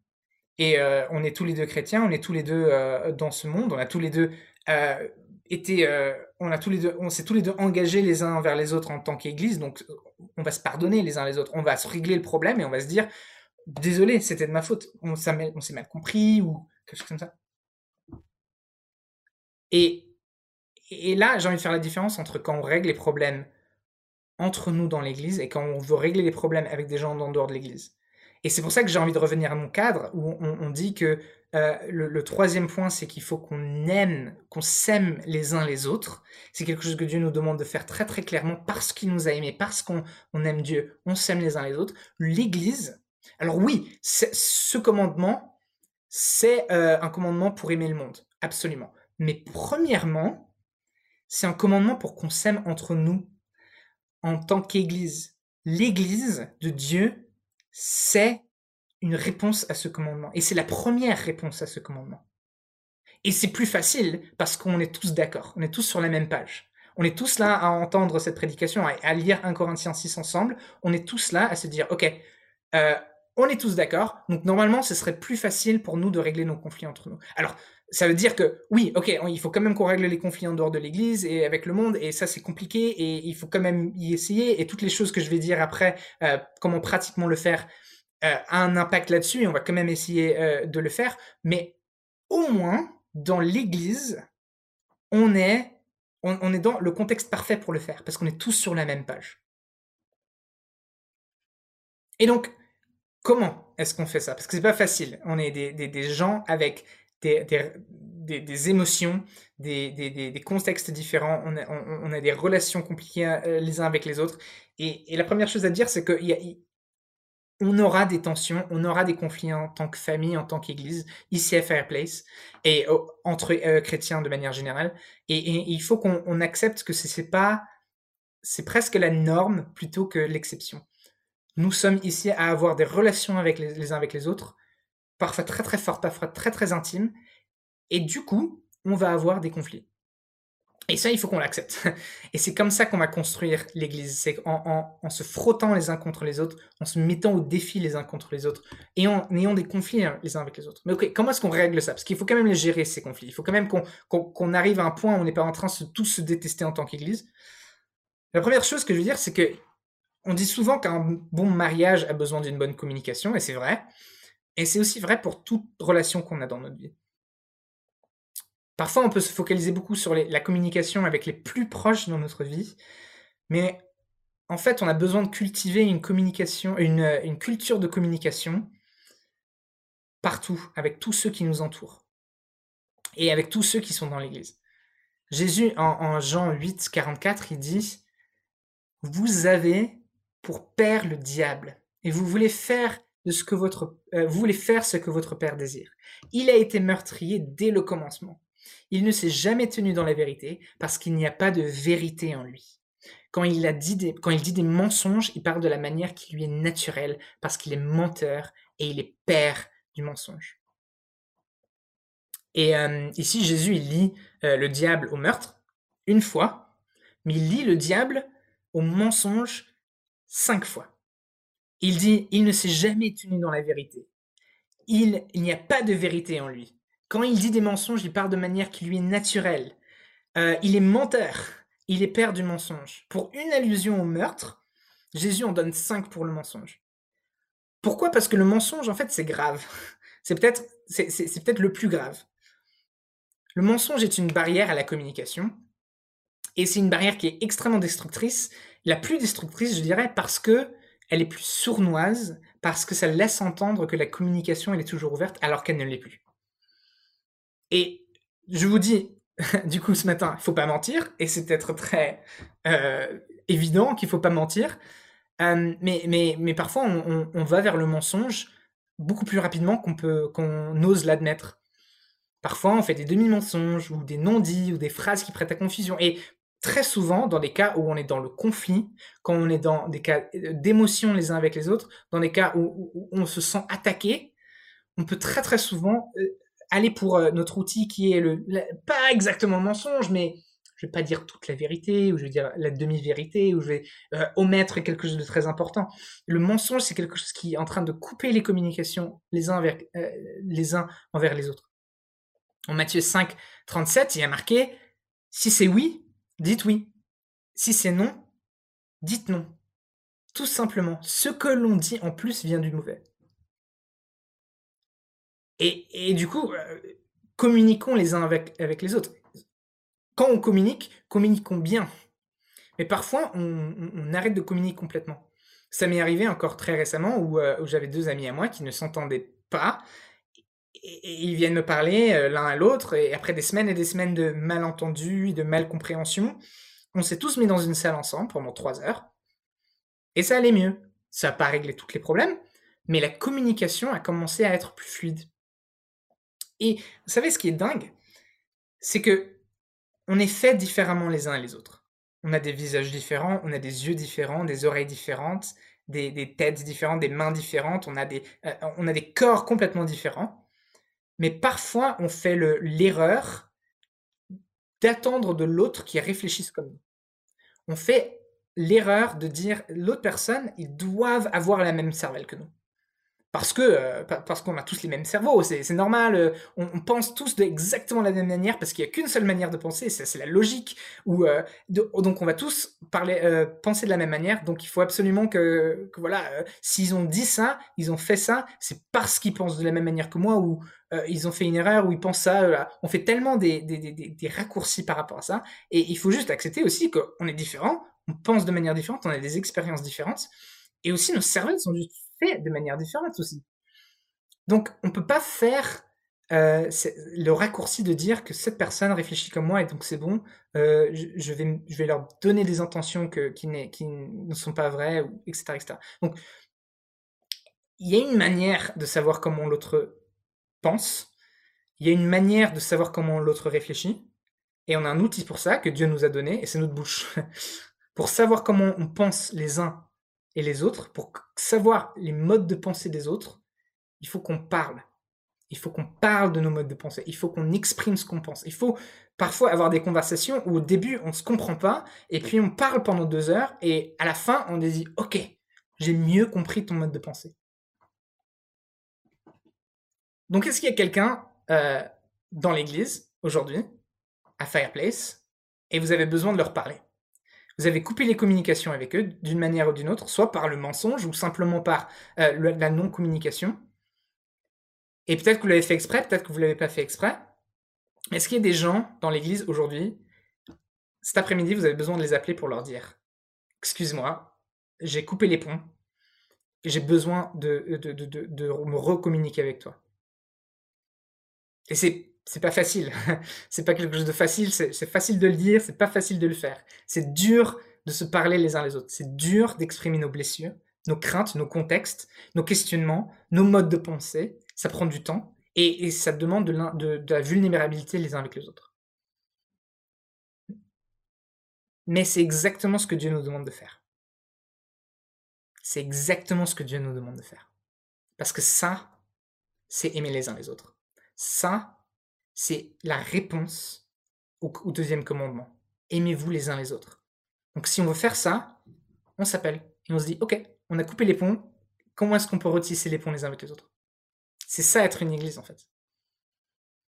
[SPEAKER 1] Et euh, on est tous les deux chrétiens, on est tous les deux euh, dans ce monde, on a tous les deux euh, été, on a tous les deux, on s'est tous les deux engagés les uns vers les autres en tant qu'Église, donc on va se pardonner les uns les autres, on va se régler le problème et on va se dire, désolé, c'était de ma faute, on, s'est mal compris ou quelque chose comme ça. Et, là, j'ai envie de faire la différence entre quand on règle les problèmes entre nous dans l'Église et quand on veut régler les problèmes avec des gens en dehors de l'Église. Et c'est pour ça que j'ai envie de revenir à mon cadre où on dit que euh, le, troisième point, c'est qu'il faut qu'on aime, qu'on s'aime les uns les autres. C'est quelque chose que Dieu nous demande de faire très très clairement parce qu'il nous a aimés, parce qu'on aime Dieu, on s'aime les uns les autres. L'Église, alors oui, ce commandement, c'est euh, un commandement pour aimer le monde, absolument. Mais premièrement, c'est un commandement pour qu'on s'aime entre nous en tant qu'Église. L'Église de Dieu, c'est une réponse à ce commandement. Et c'est la première réponse à ce commandement. Et c'est plus facile parce qu'on est tous d'accord, on est tous sur la même page. On est tous là à entendre cette prédication, à, lire 1 Corinthiens 6 ensemble. On est tous là à se dire, OK, euh, on est tous d'accord, donc normalement, ce serait plus facile pour nous de régler nos conflits entre nous. Alors, ça veut dire que oui, ok, il faut quand même qu'on règle les conflits en dehors de l'Église et avec le monde, et ça c'est compliqué, et il faut quand même y essayer, et toutes les choses que je vais dire après, euh, comment pratiquement le faire, euh, a un impact là-dessus, et on va quand même essayer euh, de le faire, mais au moins, dans l'Église, on est, on est dans le contexte parfait pour le faire, parce qu'on est tous sur la même page. Et donc, comment est-ce qu'on fait ça? Parce que c'est pas facile. On est des, gens avec des, émotions, des, contextes différents, on a, des relations compliquées euh, les uns avec les autres. Et, la première chose à dire, c'est qu'on aura des tensions, on aura des conflits en tant que famille, en tant qu'église, ici à Fireplace, et oh, entre euh, chrétiens de manière générale. Et, il faut qu'on accepte que c'est pas, c'est presque la norme plutôt que l'exception. Nous sommes ici à avoir des relations avec les uns avec les autres, parfois très très forte, parfois très très intime, et du coup, on va avoir des conflits. Et ça, il faut qu'on l'accepte. Et c'est comme ça qu'on va construire l'Église. C'est en, se frottant les uns contre les autres, en se mettant au défi les uns contre les autres, et en ayant des conflits hein, les uns avec les autres. Mais ok, comment est-ce qu'on règle ça? Parce qu'il faut quand même les gérer, ces conflits. Il faut quand même qu'on arrive à un point où on n'est pas en train de tous se détester en tant qu'Église. La première chose que je veux dire, c'est que on dit souvent qu'un bon mariage a besoin d'une bonne communication, et c'est vrai. Et c'est aussi vrai pour toute relation qu'on a dans notre vie. Parfois, on peut se focaliser beaucoup sur la communication avec les plus proches dans notre vie, mais en fait, on a besoin de cultiver une communication, une, une culture de communication partout, avec tous ceux qui nous entourent et avec tous ceux qui sont dans l'Église. Jésus, en, en Jean 8, 44, il dit Vous avez pour père le diable, et vous voulez faire de ce que votre, euh, vous voulez faire ce que votre père désire. Il a été meurtrier dès le commencement. Il ne s'est jamais tenu dans la vérité parce qu'il n'y a pas de vérité en lui. Quand il, a dit des, quand il dit des mensonges, il parle de la manière qui lui est naturelle parce qu'il est menteur et il est père du mensonge. Et euh, ici, Jésus, il lit euh, le diable au meurtre une fois, mais il lit le diable au mensonge cinq fois. Il dit, il ne s'est jamais tenu dans la vérité. Il, n'y a pas de vérité en lui. Quand il dit des mensonges, il parle de manière qui lui est naturelle. Euh, il est menteur. Il est père du mensonge. Pour une allusion au meurtre, Jésus en donne cinq pour le mensonge. Pourquoi? Parce que le mensonge, en fait, c'est grave. C'est peut-être le plus grave. Le mensonge est une barrière à la communication. Et c'est une barrière qui est extrêmement destructrice. La plus destructrice, je dirais, parce que elle est plus sournoise parce que ça laisse entendre que la communication elle est toujours ouverte alors qu'elle ne l'est plus. Et je vous dis, du coup, ce matin, il faut pas mentir, et c'est peut-être très euh, évident qu'il faut pas mentir, euh, mais, mais, mais parfois on, va vers le mensonge beaucoup plus rapidement qu'on peut qu'on ose l'admettre. Parfois, on fait des demi-mensonges ou des non-dits ou des phrases qui prêtent à confusion. Et très souvent, dans des cas où on est dans le conflit, quand on est dans des cas d'émotion les uns avec les autres, dans des cas où, on se sent attaqué, on peut très très souvent euh, aller pour euh, notre outil qui est le, pas exactement mensonge, mais je vais pas dire toute la vérité, ou je vais dire la demi-vérité, ou je vais euh, omettre quelque chose de très important. Le mensonge, c'est quelque chose qui est en train de couper les communications les uns, avec, les uns envers les autres. En Matthieu 5, 37, il y a marqué, si c'est oui, dites oui. Si c'est non, dites non. Tout simplement, ce que l'on dit en plus vient du mauvais. Et, du coup, euh, communiquons les uns avec, les autres. Quand on communique, communiquons bien. Mais parfois, on, arrête de communiquer complètement. Ça m'est arrivé encore très récemment où, euh, où j'avais deux amis à moi qui ne s'entendaient pas et, ils viennent me parler euh, l'un à l'autre, et après des semaines et des semaines de malentendus, de malcompréhension, on s'est tous mis dans une salle ensemble pendant trois heures, et ça allait mieux. Ça n'a pas réglé tous les problèmes, mais la communication a commencé à être plus fluide. Et vous savez ce qui est dingue C'est que on est fait différemment les uns et les autres. On a des visages différents, on a des yeux différents, des oreilles différentes, des, têtes différentes, des mains différentes, on a des, euh, on a des corps complètement différents mais parfois on fait l'erreur d'attendre de l'autre qu'il réfléchisse comme nous. On fait l'erreur de dire l'autre personne, ils doivent avoir la même cervelle que nous parce que euh, parce qu'on a tous les mêmes cerveaux, c'est normal. Euh, on, pense tous de exactement la même manière parce qu'il y a qu'une seule manière de penser, c'est la logique. Ou euh, donc on va tous penser de la même manière. Donc il faut absolument que, voilà, s'ils ont dit ça, ils ont fait ça, c'est parce qu'ils pensent de la même manière que moi ou ils ont fait une erreur ou ils pensent ça. On fait tellement des, des, des, des, raccourcis par rapport à ça. Et il faut juste accepter aussi qu'on est différent, on pense de manière différente, on a des expériences différentes. Et aussi nos cerveaux sont juste de manière différente aussi. Donc, on ne peut pas faire euh, le raccourci de dire que cette personne réfléchit comme moi et donc c'est bon, euh, je, vais, je vais leur donner des intentions que, qui, qui ne sont pas vraies, etc., etc. Donc, il y a une manière de savoir comment l'autre pense, il y a une manière de savoir comment l'autre réfléchit, et on a un outil pour ça que Dieu nous a donné, et c'est notre bouche. pour savoir comment on pense les uns et les autres, pour savoir les modes de pensée des autres, il faut qu'on parle. Il faut qu'on parle de nos modes de pensée. Il faut qu'on exprime ce qu'on pense. Il faut parfois avoir des conversations où au début on ne se comprend pas et puis on parle pendant deux heures et à la fin on dit ok j'ai mieux compris ton mode de pensée. Donc est-ce qu'il y a quelqu'un euh, dans l'église aujourd'hui à Fireplace et vous avez besoin de leur parler? Vous avez coupé les communications avec eux d'une manière ou d'une autre, soit par le mensonge ou simplement par euh, la non-communication. Et peut-être que vous l'avez fait exprès, peut-être que vous ne l'avez pas fait exprès. Est-ce qu'il y a des gens dans l'église aujourd'hui, cet après-midi, vous avez besoin de les appeler pour leur dire Excuse-moi, j'ai coupé les ponts, j'ai besoin de, de, me recommuniquer avec toi. Et c'est c'est pas facile. c'est pas quelque chose de facile. C'est facile de le dire, c'est pas facile de le faire. C'est dur de se parler les uns les autres. C'est dur d'exprimer nos blessures, nos craintes, nos contextes, nos questionnements, nos modes de pensée. Ça prend du temps et, ça demande de, de la vulnérabilité les uns avec les autres. Mais c'est exactement ce que Dieu nous demande de faire. C'est exactement ce que Dieu nous demande de faire. Parce que ça, c'est aimer les uns les autres. Ça, c'est la réponse au, deuxième commandement. Aimez-vous les uns les autres. Donc si on veut faire ça, on s'appelle et on se dit, ok, on a coupé les ponts, comment est-ce qu'on peut retisser les ponts les uns avec les autres? C'est ça être une église en fait.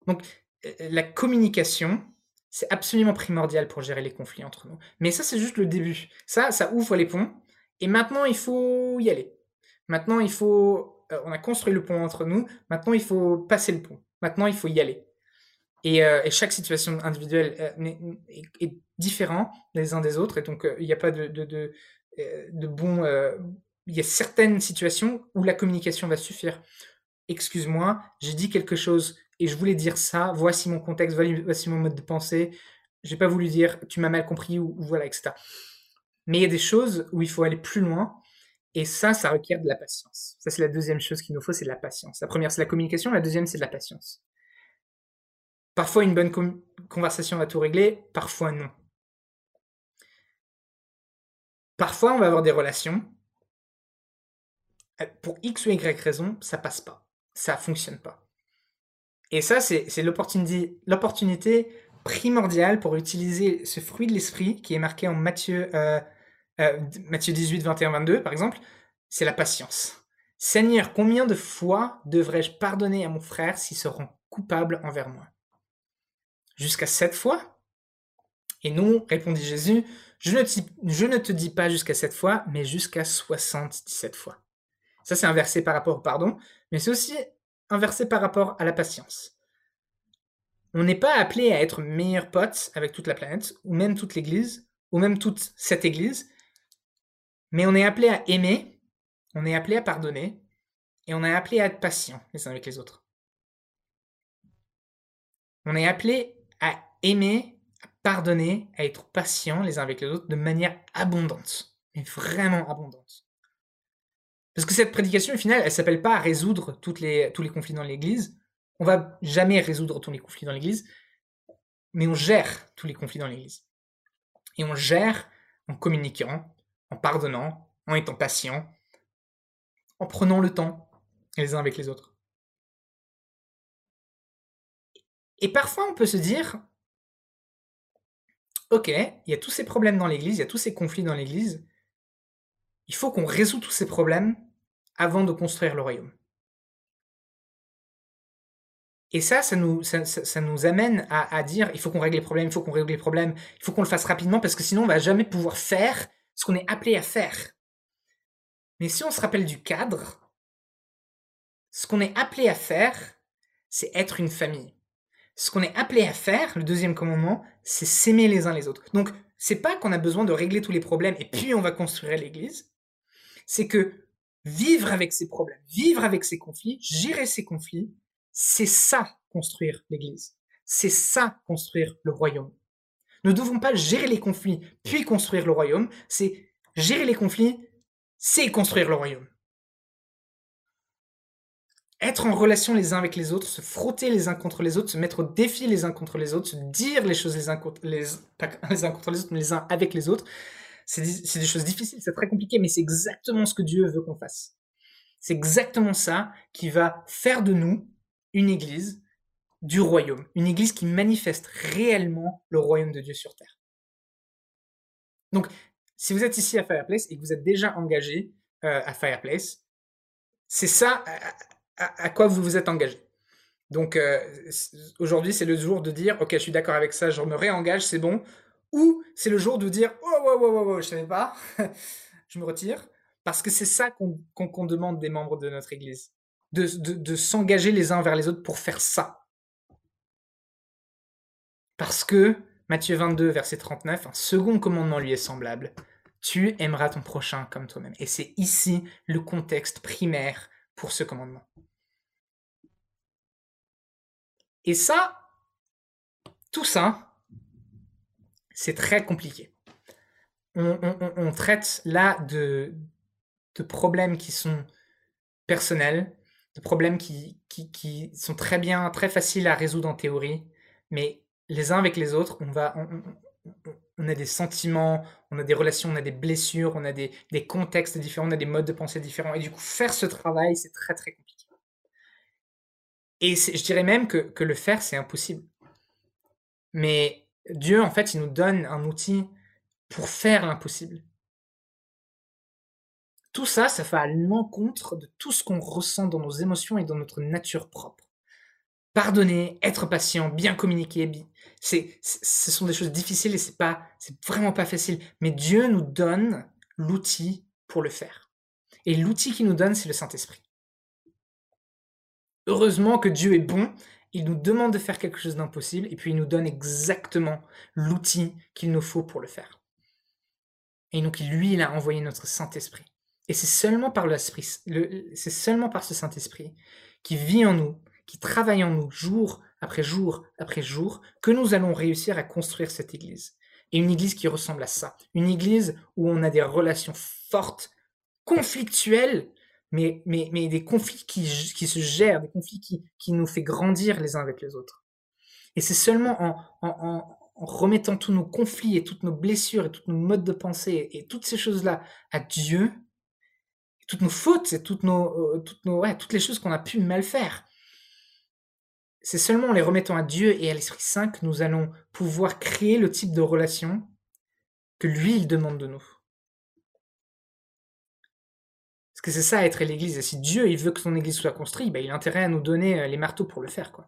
[SPEAKER 1] Donc euh, la communication, c'est absolument primordial pour gérer les conflits entre nous. Mais ça, c'est juste le début. Ça, ça ouvre les ponts. Et maintenant, il faut y aller. Maintenant, il faut... Euh, on a construit le pont entre nous. Maintenant, il faut passer le pont. Maintenant, il faut y aller. Euh, et, chaque situation individuelle euh, est, différente les uns des autres. Et donc, euh, il n'y a pas de, bon. il y a certaines situations où la communication va suffire. Excuse-moi, j'ai dit quelque chose et je voulais dire ça. Voici mon contexte, voici mon mode de pensée. J'ai pas voulu dire tu m'as mal compris ou, ou, voilà, etc. Mais il y a des choses où il faut aller plus loin. Et ça, ça requiert de la patience. Ça, c'est la deuxième chose qu'il nous faut, c'est de la patience. La première, c'est la communication. La deuxième, c'est de la patience. Parfois, une bonne conversation va tout régler, parfois non. Parfois, on va avoir des relations. Euh, pour X ou Y raison, ça passe pas. Ça fonctionne pas. Et ça, c'est l'opportunité primordiale pour utiliser ce fruit de l'esprit qui est marqué en Matthieu, euh, euh, Matthieu 18, 21, 22, par exemple. C'est la patience. Seigneur, combien de fois devrais-je pardonner à mon frère s'il se rend coupable envers moi? Jusqu'à sept fois Et non, répondit Jésus, je ne, te dis pas jusqu'à sept fois, mais jusqu'à soixante-dix-sept fois. Ça, c'est un verset par rapport au pardon, mais c'est aussi un verset par rapport à la patience. On n'est pas appelé à être meilleurs potes avec toute la planète, ou même toute l'Église, ou même toute cette Église, mais on est appelé à aimer, on est appelé à pardonner, et on est appelé à être patient les uns avec les autres. On est appelé aimer, pardonner, être patient les uns avec les autres de manière abondante, mais vraiment abondante. Parce que cette prédication, au final, elle s'appelle pas à résoudre toutes les, tous les conflits dans l'Église. On va jamais résoudre tous les conflits dans l'Église, mais on gère tous les conflits dans l'Église. Et on gère en communiquant, en pardonnant, en étant patient, en prenant le temps les uns avec les autres. Et parfois, on peut se dire, ok, il y a tous ces problèmes dans l'Église, il y a tous ces conflits dans l'Église. Il faut qu'on résout tous ces problèmes avant de construire le royaume. Et ça, ça nous, amène à, dire, il faut qu'on règle les problèmes, il faut qu'on règle les problèmes, il faut qu'on le fasse rapidement parce que sinon on va jamais pouvoir faire ce qu'on est appelé à faire. Mais si on se rappelle du cadre, ce qu'on est appelé à faire, c'est être une famille. Ce qu'on est appelé à faire, le deuxième commandement, c'est s'aimer les uns les autres. Donc, c'est pas qu'on a besoin de régler tous les problèmes et puis on va construire l'Église. C'est que vivre avec ces problèmes, vivre avec ces conflits, gérer ces conflits, c'est ça construire l'Église. C'est ça construire le royaume. Nous ne devons pas gérer les conflits puis construire le royaume. C'est gérer les conflits, c'est construire le royaume être en relation les uns avec les autres, se frotter les uns contre les autres, se mettre au défi les uns contre les autres, se dire les choses les uns contre les, uns contre les autres, mais les uns avec les autres, c'est des choses difficiles, c'est très compliqué, mais c'est exactement ce que Dieu veut qu'on fasse. C'est exactement ça qui va faire de nous une église du royaume, une église qui manifeste réellement le royaume de Dieu sur terre. Donc, si vous êtes ici à Fireplace et que vous êtes déjà engagé euh, à Fireplace, c'est ça, à, quoi vous vous êtes engagé. Donc euh, aujourd'hui, c'est le jour de dire, ok, je suis d'accord avec ça, je me réengage, c'est bon. Ou c'est le jour de dire, oh, oh, oh, oh, oh je savais pas, je me retire. Parce que c'est ça qu'on demande des membres de notre Église. De, de, de s'engager les uns vers les autres pour faire ça. Parce que Matthieu 22, verset 39, un second commandement lui est semblable. Tu aimeras ton prochain comme toi-même. Et c'est ici le contexte primaire pour ce commandement. Et ça, tout ça, c'est très compliqué. On, traite là de, problèmes qui sont personnels, de problèmes qui, qui, sont très bien, très faciles à résoudre en théorie, mais les uns avec les autres, on va, on, a des sentiments, on a des relations, on a des blessures, on a des, des, contextes différents, on a des modes de pensée différents. Et du coup, faire ce travail, c'est très très compliqué. Et je dirais même que, le faire, c'est impossible. Mais Dieu, en fait, il nous donne un outil pour faire l'impossible. Tout ça, ça va à l'encontre de tout ce qu'on ressent dans nos émotions et dans notre nature propre. Pardonner, être patient, bien communiquer, c'est, ce sont des choses difficiles et c'est pas, c'est vraiment pas facile. Mais Dieu nous donne l'outil pour le faire. Et l'outil qu'il nous donne, c'est le Saint-Esprit. Heureusement que Dieu est bon, il nous demande de faire quelque chose d'impossible et puis il nous donne exactement l'outil qu'il nous faut pour le faire. Et donc lui, il a envoyé notre Saint-Esprit. Et c'est seulement par c'est seulement par ce Saint-Esprit qui vit en nous, qui travaille en nous jour après jour après jour, que nous allons réussir à construire cette Église. Et une Église qui ressemble à ça. Une Église où on a des relations fortes, conflictuelles, mais, mais, des conflits qui, qui se gèrent, des conflits qui, qui nous fait grandir les uns avec les autres. Et c'est seulement en, en, remettant tous nos conflits et toutes nos blessures et tous nos modes de pensée et toutes ces choses-là à Dieu, toutes nos fautes et toutes, nos, euh, toutes, nos, toutes les choses qu'on a pu mal faire, c'est seulement en les remettant à Dieu et à l'Esprit Saint que nous allons pouvoir créer le type de relation que lui, il demande de nous que c'est ça être l'Église. Et si Dieu il veut que son Église soit construite, bah, il a intérêt à nous donner euh, les marteaux pour le faire. Quoi.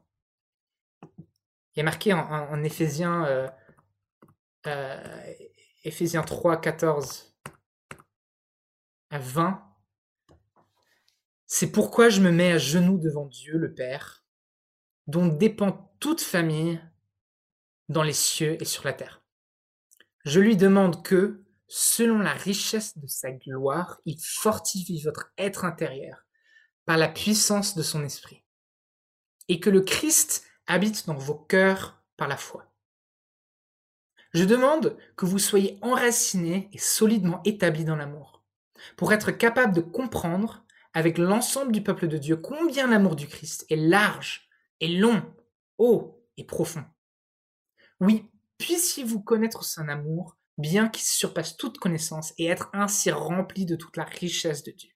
[SPEAKER 1] Il a marqué en, en, Éphésiens, euh, euh, Éphésiens 3, 14 à 20. C'est pourquoi je me mets à genoux devant Dieu, le Père, dont dépend toute famille dans les cieux et sur la terre. Je lui demande que, selon la richesse de sa gloire, il fortifie votre être intérieur par la puissance de son esprit, et que le Christ habite dans vos cœurs par la foi. Je demande que vous soyez enracinés et solidement établis dans l'amour, pour être capable de comprendre avec l'ensemble du peuple de Dieu combien l'amour du Christ est large et long, haut et profond. Oui, puissiez-vous connaître son amour bien qu'il surpasse toute connaissance et être ainsi rempli de toute la richesse de Dieu.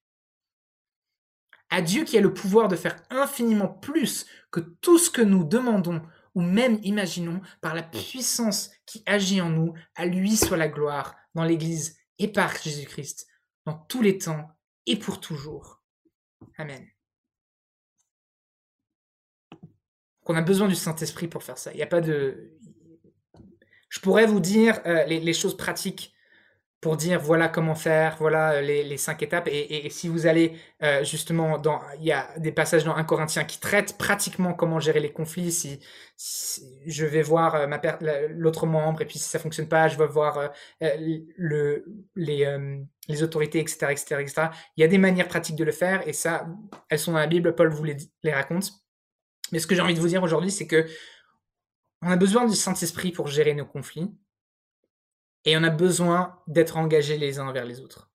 [SPEAKER 1] À Dieu qui a le pouvoir de faire infiniment plus que tout ce que nous demandons ou même imaginons par la puissance qui agit en nous, à lui soit la gloire dans l'Église et par Jésus-Christ, dans tous les temps et pour toujours. Amen. On a besoin du Saint-Esprit pour faire ça. Il n'y a pas de. Je pourrais vous dire euh, les, choses pratiques pour dire voilà comment faire, voilà euh, les, cinq étapes. Et, si vous allez euh, justement il y a des passages dans 1 Corinthien qui traitent pratiquement comment gérer les conflits. Si, je vais voir ma l'autre membre et puis si ça fonctionne pas, je vais voir le, les, autorités, etc., etc., etc. Il y a des manières pratiques de le faire et ça, elles sont dans la Bible. Paul vous les raconte. Mais ce que j'ai envie de vous dire aujourd'hui, c'est que on a besoin du Saint-Esprit pour gérer nos conflits. Et on a besoin d'être engagés les uns vers les autres.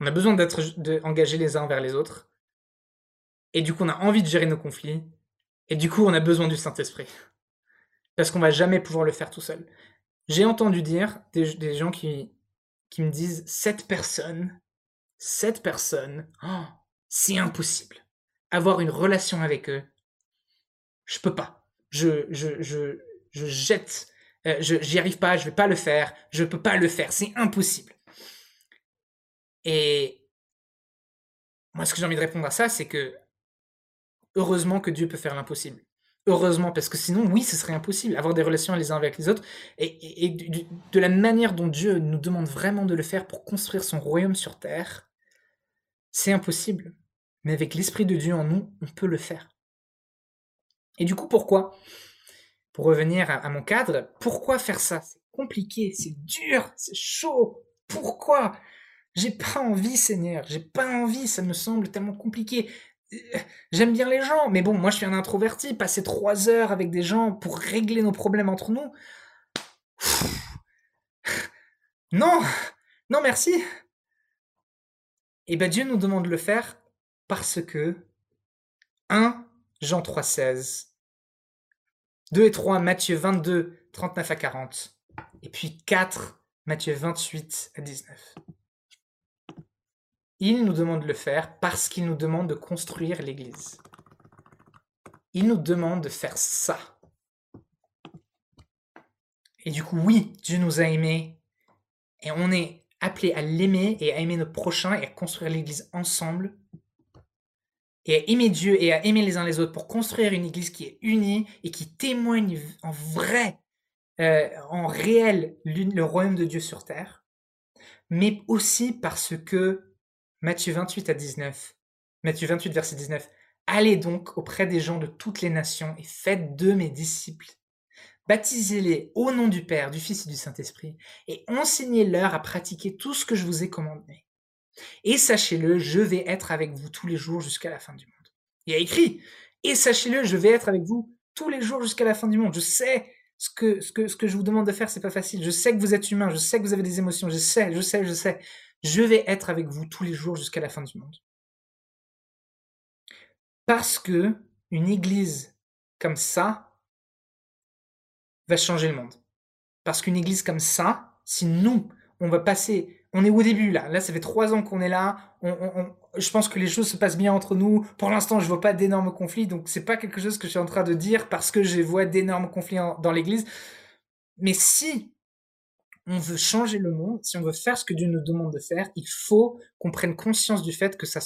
[SPEAKER 1] On a besoin d'être engagés les uns vers les autres. Et du coup, on a envie de gérer nos conflits. Et du coup, on a besoin du Saint-Esprit. Parce qu'on va jamais pouvoir le faire tout seul. J'ai entendu dire des, gens qui, qui me disent cette personne, cette personne, oh, c'est impossible. Avoir une relation avec eux, je peux pas. Je, je, je, je jette euh, je j'y arrive pas, je vais pas le faire, je peux pas le faire, c'est impossible. Et moi, ce que j'ai envie de répondre à ça, c'est que heureusement que Dieu peut faire l'impossible. Heureusement, parce que sinon, oui, ce serait impossible, avoir des relations les uns avec les autres. Et, de, la manière dont Dieu nous demande vraiment de le faire pour construire son royaume sur terre, c'est impossible. Mais avec l'Esprit de Dieu en nous, on peut le faire. Et du coup, pourquoi? Pour revenir à, mon cadre, pourquoi faire ça? C'est compliqué, c'est dur, c'est chaud. Pourquoi? J'ai pas envie, Seigneur, j'ai pas envie, ça me semble tellement compliqué. Euh, j'aime bien les gens, mais bon, moi je suis un introverti, passer trois heures avec des gens pour régler nos problèmes entre nous. Non, non merci. Et eh ben Dieu nous demande de le faire parce que 1 Jean 3,16 2 et 3, Matthieu 22, 39 à 40. Et puis 4, Matthieu 28 à 19. Il nous demande de le faire parce qu'il nous demande de construire l'Église. Il nous demande de faire ça. Et du coup, oui, Dieu nous a aimés et on est appelé à l'aimer et à aimer nos prochains et à construire l'Église ensemble et à aimer Dieu et à aimer les uns les autres pour construire une église qui est unie et qui témoigne en vrai, euh, en réel, le royaume de Dieu sur terre, mais aussi parce que Matthieu 28 à 19, Matthieu 28 verset 19, Allez donc auprès des gens de toutes les nations et faites d'eux mes disciples. Baptisez-les au nom du Père, du Fils et du Saint-Esprit, et enseignez-leur à pratiquer tout ce que je vous ai commandé. Et sachez-le, je vais être avec vous tous les jours jusqu'à la fin du monde. Il a écrit, et sachez-le, je vais être avec vous tous les jours jusqu'à la fin du monde. Je sais ce que, ce que, ce que je vous demande de faire, c'est pas facile. Je sais que vous êtes humain, je sais que vous avez des émotions, je sais, je sais, je sais. Je vais être avec vous tous les jours jusqu'à la fin du monde. Parce que une église comme ça va changer le monde. Parce qu'une église comme ça, si nous, on va passer on est au début là. Là, ça fait trois ans qu'on est là. je pense que les choses se passent bien entre nous. Pour l'instant, je vois pas d'énormes conflits, donc c'est pas quelque chose que je suis en train de dire parce que je vois d'énormes conflits dans l'Église. Mais si on veut changer le monde, si on veut faire ce que Dieu nous demande de faire, il faut qu'on prenne conscience du fait que ça,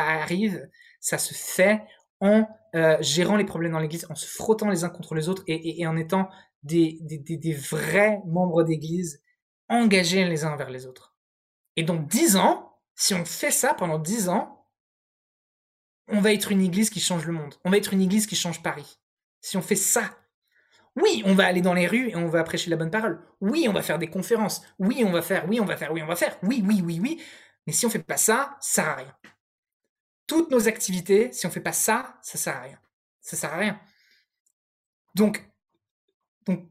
[SPEAKER 1] arrive, ça se fait en euh, gérant les problèmes dans l'Église, en se frottant les uns contre les autres et, en étant des vrais membres d'Église engagés les uns vers les autres. Et donc dix ans, si on fait ça pendant dix ans, on va être une église qui change le monde. On va être une église qui change Paris. Si on fait ça. Oui, on va aller dans les rues et on va prêcher la bonne parole. Oui, on va faire des conférences. Oui, on va faire, oui, on va faire, oui, on va faire. Oui, oui, oui, oui. Mais si on fait pas ça, ça sert à rien. Toutes nos activités, si on fait pas ça, ça sert à rien. Ça sert à rien. Donc, donc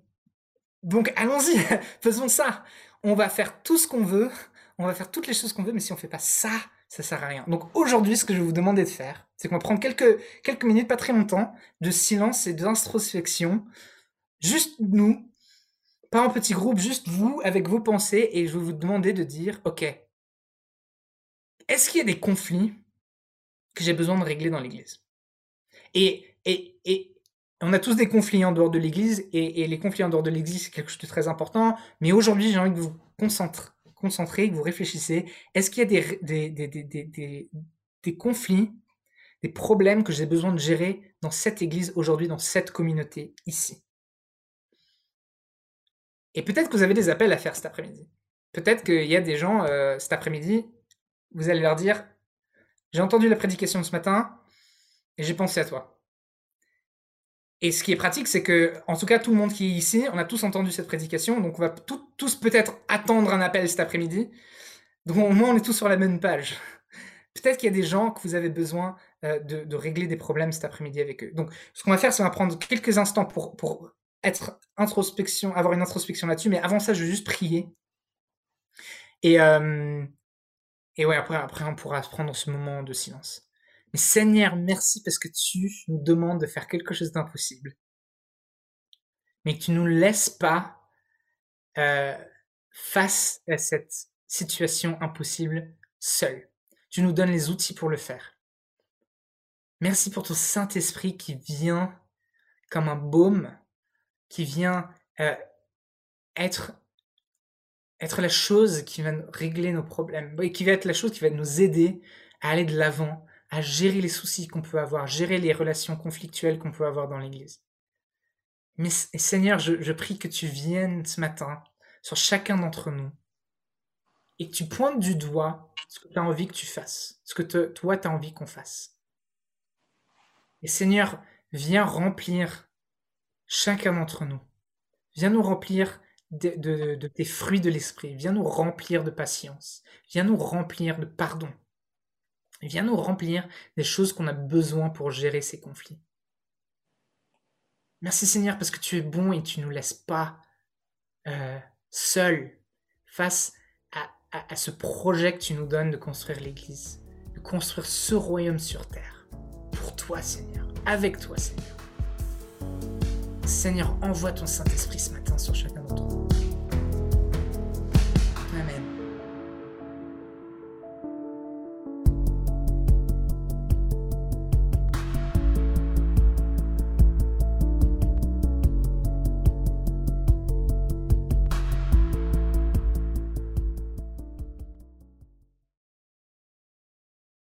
[SPEAKER 1] donc allons-y, faisons ça. On va faire tout ce qu'on veut, on va faire toutes les choses qu'on veut, mais si on fait pas ça, ça sert à rien. Donc aujourd'hui, ce que je vais vous demander de faire, c'est qu'on va prendre quelques, quelques minutes, pas très longtemps, de silence et d'introspection, juste nous, pas en petit groupe, juste vous avec vos pensées, et je vais vous demander de dire, ok, est-ce qu'il y a des conflits que j'ai besoin de régler dans l'Église? Et, et, et on a tous des conflits en dehors de l'Église, et, les conflits en dehors de l'Église, c'est quelque chose de très important. Mais aujourd'hui, j'ai envie que vous concentrez, que vous réfléchissez. Est-ce qu'il y a des, conflits, des problèmes que j'ai besoin de gérer dans cette Église aujourd'hui, dans cette communauté ici? Et peut-être que vous avez des appels à faire cet après-midi. Peut-être qu'il y a des gens euh, cet après-midi, vous allez leur dire, j'ai entendu la prédication ce matin et j'ai pensé à toi. Et ce qui est pratique, c'est que, en tout cas, tout le monde qui est ici, on a tous entendu cette prédication, donc on va tous peut-être attendre un appel cet après-midi. Donc au moins, on est tous sur la même page. Peut-être qu'il y a des gens que vous avez besoin euh, de, régler des problèmes cet après-midi avec eux. Donc, ce qu'on va faire, c'est qu'on va prendre quelques instants pour, être introspection, avoir une introspection là-dessus. Mais avant ça, je vais juste prier. Et, euh, et ouais, après, après, on pourra prendre ce moment de silence. Seigneur, merci parce que tu nous demandes de faire quelque chose d'impossible. Mais que tu nous laisses pas euh, face à cette situation impossible seul. Tu nous donnes les outils pour le faire. Merci pour ton Saint-Esprit qui vient comme un baume, qui vient euh, être, être la chose qui va régler nos problèmes, et qui va être la chose qui va nous aider à aller de l'avant, à gérer les soucis qu'on peut avoir, gérer les relations conflictuelles qu'on peut avoir dans l'Église. Mais Seigneur, je, prie que tu viennes ce matin sur chacun d'entre nous et que tu pointes du doigt ce que tu as envie que tu fasses, ce que toi tu as envie qu'on fasse. Et Seigneur, viens remplir chacun d'entre nous. Viens nous remplir de, de tes fruits de l'esprit. Viens nous remplir de patience. Viens nous remplir de pardon. Viens nous remplir des choses qu'on a besoin pour gérer ces conflits. Merci Seigneur parce que tu es bon et tu ne nous laisses pas euh, seuls face à, ce projet que tu nous donnes de construire l'Église, de construire ce royaume sur terre. Pour toi Seigneur, avec toi Seigneur. Seigneur, envoie ton Saint-Esprit ce matin sur chacun d'entre nous.